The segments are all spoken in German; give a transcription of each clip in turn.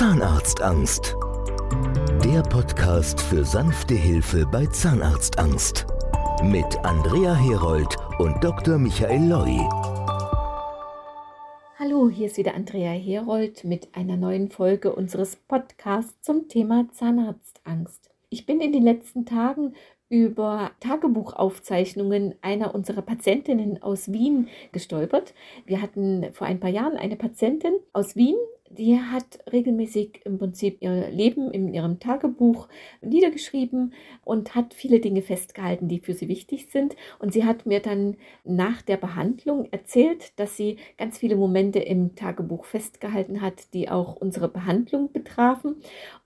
Zahnarztangst. Der Podcast für sanfte Hilfe bei Zahnarztangst. Mit Andrea Herold und Dr. Michael Loi. Hallo, hier ist wieder Andrea Herold mit einer neuen Folge unseres Podcasts zum Thema Zahnarztangst. Ich bin in den letzten Tagen über Tagebuchaufzeichnungen einer unserer Patientinnen aus Wien gestolpert. Wir hatten vor ein paar Jahren eine Patientin aus Wien, die hat regelmäßig im Prinzip ihr Leben in ihrem Tagebuch niedergeschrieben und hat viele Dinge festgehalten, die für sie wichtig sind. Und sie hat mir dann nach der Behandlung erzählt, dass sie ganz viele Momente im Tagebuch festgehalten hat, die auch unsere Behandlung betrafen.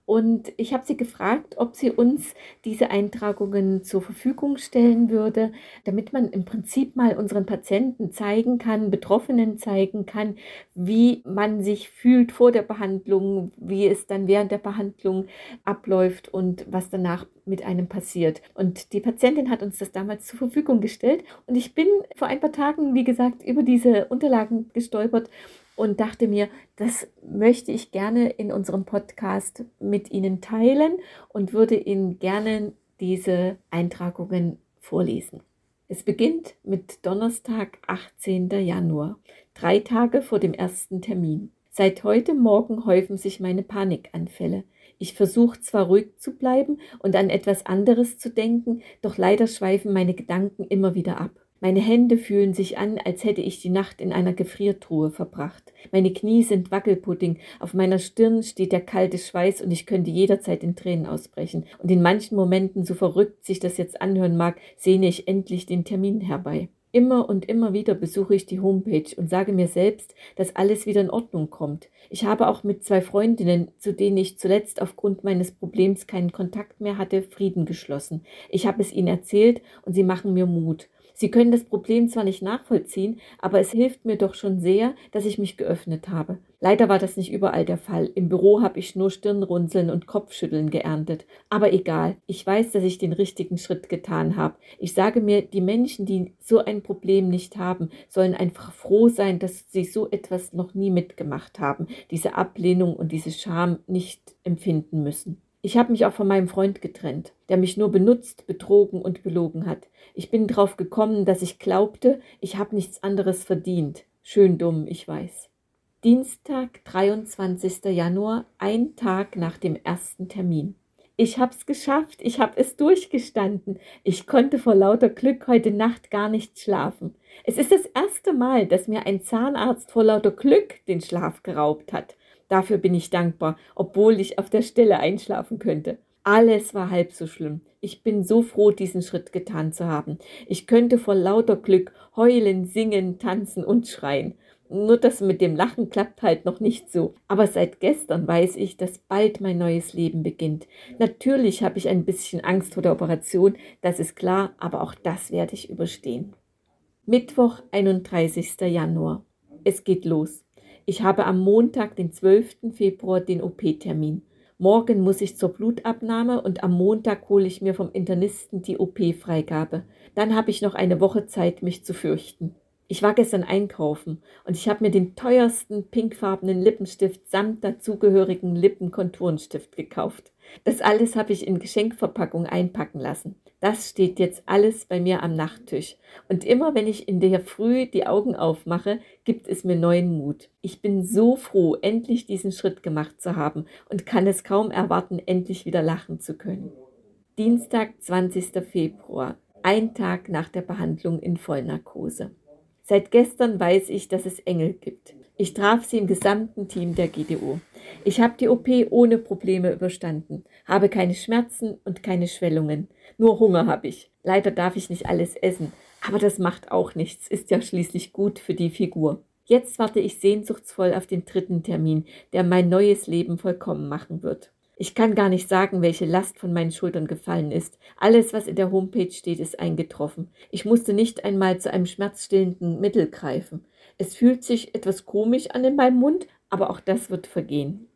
Und ich habe sie gefragt, ob sie uns diese Eintragungen zur Verfügung stellen würde, damit man im Prinzip mal unseren Patienten zeigen kann, Betroffenen zeigen kann, wie man sich fühlt vor der Behandlung, wie es dann während der Behandlung abläuft und was danach mit einem passiert. Und die Patientin hat uns das damals zur Verfügung gestellt. Und ich bin vor ein paar Tagen, wie gesagt, über diese Unterlagen gestolpert und dachte mir, das möchte ich gerne in unserem Podcast mit Ihnen teilen und würde Ihnen gerne diese Eintragungen vorlesen. Es beginnt mit Donnerstag, 18. Januar, drei Tage vor dem ersten Termin. Seit heute Morgen häufen sich meine Panikanfälle. Ich versuche zwar ruhig zu bleiben und an etwas anderes zu denken, doch leider schweifen meine Gedanken immer wieder ab. Meine Hände fühlen sich an, als hätte ich die Nacht in einer Gefriertruhe verbracht. Meine Knie sind Wackelpudding, auf meiner Stirn steht der kalte Schweiß und ich könnte jederzeit in Tränen ausbrechen. Und in manchen Momenten, so verrückt sich das jetzt anhören mag, sehne ich endlich den Termin herbei. Immer und immer wieder besuche ich die Homepage und sage mir selbst, dass alles wieder in Ordnung kommt. Ich habe auch mit zwei Freundinnen, zu denen ich zuletzt aufgrund meines Problems keinen Kontakt mehr hatte, Frieden geschlossen. Ich habe es ihnen erzählt und sie machen mir Mut. Sie können das Problem zwar nicht nachvollziehen, aber es hilft mir doch schon sehr, dass ich mich geöffnet habe. Leider war das nicht überall der Fall. Im Büro habe ich nur Stirnrunzeln und Kopfschütteln geerntet. Aber egal, ich weiß, dass ich den richtigen Schritt getan habe. Ich sage mir, die Menschen, die so ein Problem nicht haben, sollen einfach froh sein, dass sie so etwas noch nie mitgemacht haben, diese Ablehnung und diese Scham nicht empfinden müssen. Ich habe mich auch von meinem Freund getrennt, der mich nur benutzt, betrogen und belogen hat. Ich bin drauf gekommen, dass ich glaubte, ich habe nichts anderes verdient. Schön dumm, ich weiß. Dienstag, 23. Januar, ein Tag nach dem ersten Termin. Ich hab's geschafft, ich hab es durchgestanden. Ich konnte vor lauter Glück heute Nacht gar nicht schlafen. Es ist das erste Mal, dass mir ein Zahnarzt vor lauter Glück den Schlaf geraubt hat. Dafür bin ich dankbar, obwohl ich auf der Stelle einschlafen könnte. Alles war halb so schlimm. Ich bin so froh, diesen Schritt getan zu haben. Ich könnte vor lauter Glück heulen, singen, tanzen und schreien. Nur das mit dem Lachen klappt halt noch nicht so. Aber seit gestern weiß ich, dass bald mein neues Leben beginnt. Natürlich habe ich ein bisschen Angst vor der Operation, das ist klar, aber auch das werde ich überstehen. Mittwoch, 31. Januar. Es geht los. Ich habe am Montag, den 12. Februar, den OP-Termin. Morgen muss ich zur Blutabnahme und am Montag hole ich mir vom Internisten die OP-Freigabe. Dann habe ich noch eine Woche Zeit, mich zu fürchten. Ich war gestern einkaufen und ich habe mir den teuersten pinkfarbenen Lippenstift samt dazugehörigen Lippenkonturenstift gekauft. Das alles habe ich in Geschenkverpackung einpacken lassen. Das steht jetzt alles bei mir am Nachttisch. Und immer wenn ich in der Früh die Augen aufmache, gibt es mir neuen Mut. Ich bin so froh, endlich diesen Schritt gemacht zu haben und kann es kaum erwarten, endlich wieder lachen zu können. Dienstag, 20. Februar, ein Tag nach der Behandlung in Vollnarkose. Seit gestern weiß ich, dass es Engel gibt. Ich traf sie im gesamten Team der GDO. Ich habe die OP ohne Probleme überstanden, habe keine Schmerzen und keine Schwellungen. Nur Hunger habe ich. Leider darf ich nicht alles essen, aber das macht auch nichts, ist ja schließlich gut für die Figur. Jetzt warte ich sehnsuchtsvoll auf den dritten Termin, der mein neues Leben vollkommen machen wird. Ich kann gar nicht sagen, welche Last von meinen Schultern gefallen ist. Alles, was in der Homepage steht, ist eingetroffen. Ich musste nicht einmal zu einem schmerzstillenden Mittel greifen. Es fühlt sich etwas komisch an in meinem Mund, aber auch das wird vergehen.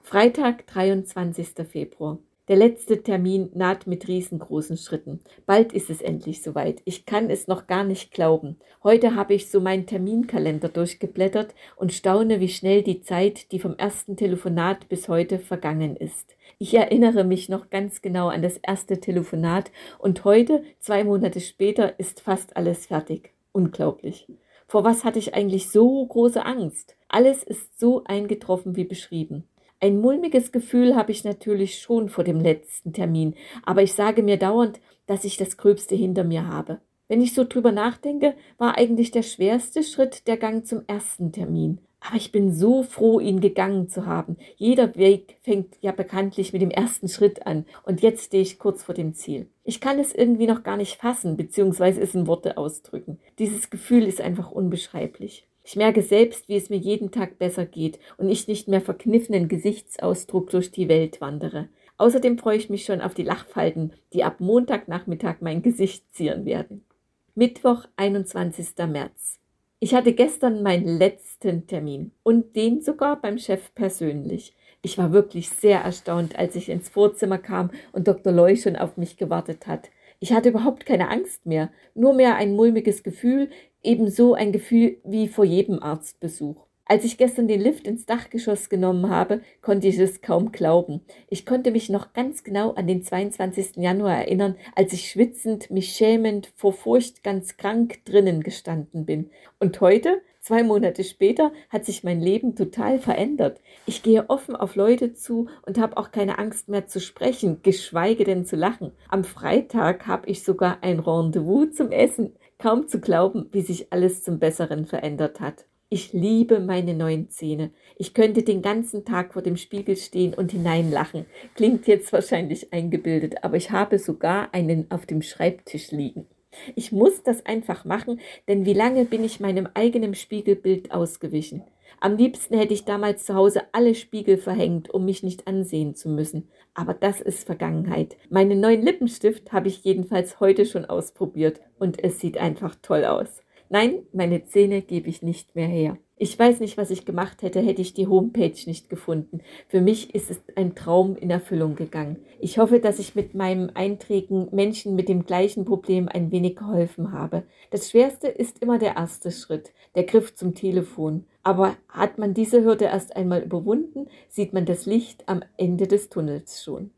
Freitag, 23. Februar. Der letzte Termin naht mit riesengroßen Schritten. Bald ist es endlich soweit. Ich kann es noch gar nicht glauben. Heute habe ich so meinen Terminkalender durchgeblättert und staune, wie schnell die Zeit, die vom ersten Telefonat bis heute vergangen ist. Ich erinnere mich noch ganz genau an das erste Telefonat und heute, zwei Monate später, ist fast alles fertig. Unglaublich. Vor was hatte ich eigentlich so große Angst? Alles ist so eingetroffen wie beschrieben. Ein mulmiges Gefühl habe ich natürlich schon vor dem letzten Termin, aber ich sage mir dauernd, dass ich das Gröbste hinter mir habe. Wenn ich so drüber nachdenke, war eigentlich der schwerste Schritt der Gang zum ersten Termin. Aber ich bin so froh, ihn gegangen zu haben. Jeder Weg fängt ja bekanntlich mit dem ersten Schritt an. Und jetzt stehe ich kurz vor dem Ziel. Ich kann es irgendwie noch gar nicht fassen, beziehungsweise es in Worte ausdrücken. Dieses Gefühl ist einfach unbeschreiblich. Ich merke selbst, wie es mir jeden Tag besser geht und ich nicht mehr verkniffenen Gesichtsausdruck durch die Welt wandere. Außerdem freue ich mich schon auf die Lachfalten, die ab Montagnachmittag mein Gesicht zieren werden. Mittwoch, 21. März. Ich hatte gestern meinen letzten Termin und den sogar beim Chef persönlich. Ich war wirklich sehr erstaunt, als ich ins Vorzimmer kam und Dr. Loy schon auf mich gewartet hat. Ich hatte überhaupt keine Angst mehr, nur mehr ein mulmiges Gefühl, ebenso ein Gefühl wie vor jedem Arztbesuch. Als ich gestern den Lift ins Dachgeschoss genommen habe, konnte ich es kaum glauben. Ich konnte mich noch ganz genau an den 22. Januar erinnern, als ich schwitzend, mich schämend, vor Furcht ganz krank drinnen gestanden bin. Und heute, zwei Monate später, hat sich mein Leben total verändert. Ich gehe offen auf Leute zu und habe auch keine Angst mehr zu sprechen, geschweige denn zu lachen. Am Freitag habe ich sogar ein Rendezvous zum Essen. Kaum zu glauben, wie sich alles zum Besseren verändert hat. Ich liebe meine neuen Zähne. Ich könnte den ganzen Tag vor dem Spiegel stehen und hineinlachen. Klingt jetzt wahrscheinlich eingebildet, aber ich habe sogar einen auf dem Schreibtisch liegen. Ich muss das einfach machen, denn wie lange bin ich meinem eigenen Spiegelbild ausgewichen? Am liebsten hätte ich damals zu Hause alle Spiegel verhängt, um mich nicht ansehen zu müssen. Aber das ist Vergangenheit. Meinen neuen Lippenstift habe ich jedenfalls heute schon ausprobiert und es sieht einfach toll aus. Nein, meine Zähne gebe ich nicht mehr her. Ich weiß nicht, was ich gemacht hätte, hätte ich die Homepage nicht gefunden. Für mich ist es ein Traum in Erfüllung gegangen. Ich hoffe, dass ich mit meinem Einträgen Menschen mit dem gleichen Problem ein wenig geholfen habe. Das Schwerste ist immer der erste Schritt, der Griff zum Telefon. Aber hat man diese Hürde erst einmal überwunden, sieht man das Licht am Ende des Tunnels schon.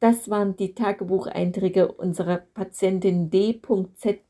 Das waren die Tagebucheinträge unserer Patientin D.Z.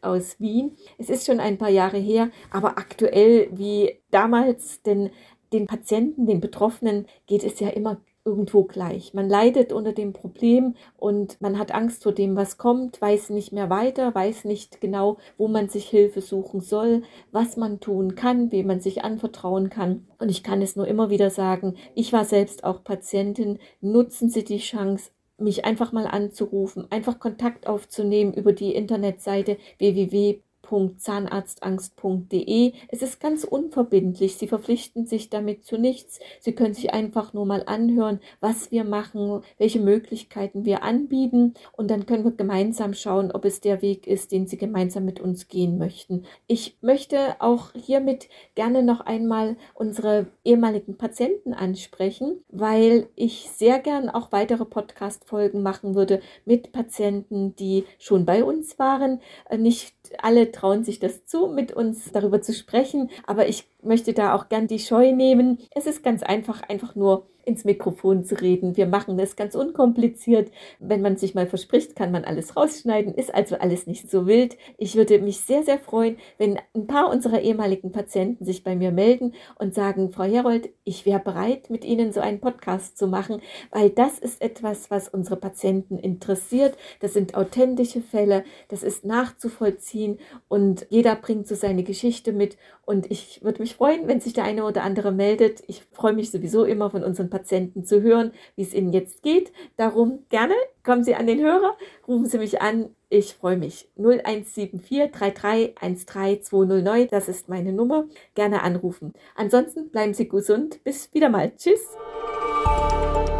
aus Wien. Es ist schon ein paar Jahre her, aber aktuell wie damals, denn den Patienten, den Betroffenen geht es ja immer irgendwo gleich. Man leidet unter dem Problem und man hat Angst vor dem, was kommt, weiß nicht mehr weiter, weiß nicht genau, wo man sich Hilfe suchen soll, was man tun kann, wem man sich anvertrauen kann. Und ich kann es nur immer wieder sagen, ich war selbst auch Patientin, nutzen Sie die Chance, mich einfach mal anzurufen, einfach Kontakt aufzunehmen über die Internetseite www www.zahnarztangst.de. Es ist ganz unverbindlich. Sie verpflichten sich damit zu nichts. Sie können sich einfach nur mal anhören, was wir machen, welche Möglichkeiten wir anbieten und dann können wir gemeinsam schauen, ob es der Weg ist, den Sie gemeinsam mit uns gehen möchten. Ich möchte auch hiermit gerne noch einmal unsere ehemaligen Patienten ansprechen, weil ich sehr gern auch weitere Podcast-Folgen machen würde mit Patienten, die schon bei uns waren, nicht alle trauen sich das zu, mit uns darüber zu sprechen, aber ich möchte da auch gern die Scheu nehmen. Es ist ganz einfach, einfach nur ins Mikrofon zu reden. Wir machen das ganz unkompliziert. Wenn man sich mal verspricht, kann man alles rausschneiden, ist also alles nicht so wild. Ich würde mich sehr, sehr freuen, wenn ein paar unserer ehemaligen Patienten sich bei mir melden und sagen, Frau Herold, ich wäre bereit, mit Ihnen so einen Podcast zu machen, weil das ist etwas, was unsere Patienten interessiert. Das sind authentische Fälle, das ist nachzuvollziehen und jeder bringt so seine Geschichte mit und ich würde mich freuen, wenn sich der eine oder andere meldet. Ich freue mich sowieso immer von unseren zu hören, wie es ihnen jetzt geht. Darum gerne kommen Sie an den Hörer, rufen Sie mich an. Ich freue mich. 0174 33 209, das ist meine Nummer. Gerne anrufen. Ansonsten bleiben Sie gesund. Bis wieder mal. Tschüss.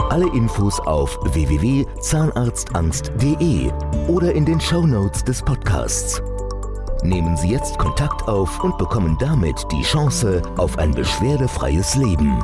Alle Infos auf www.zahnarztangst.de oder in den Show Notes des Podcasts. Nehmen Sie jetzt Kontakt auf und bekommen damit die Chance auf ein beschwerdefreies Leben.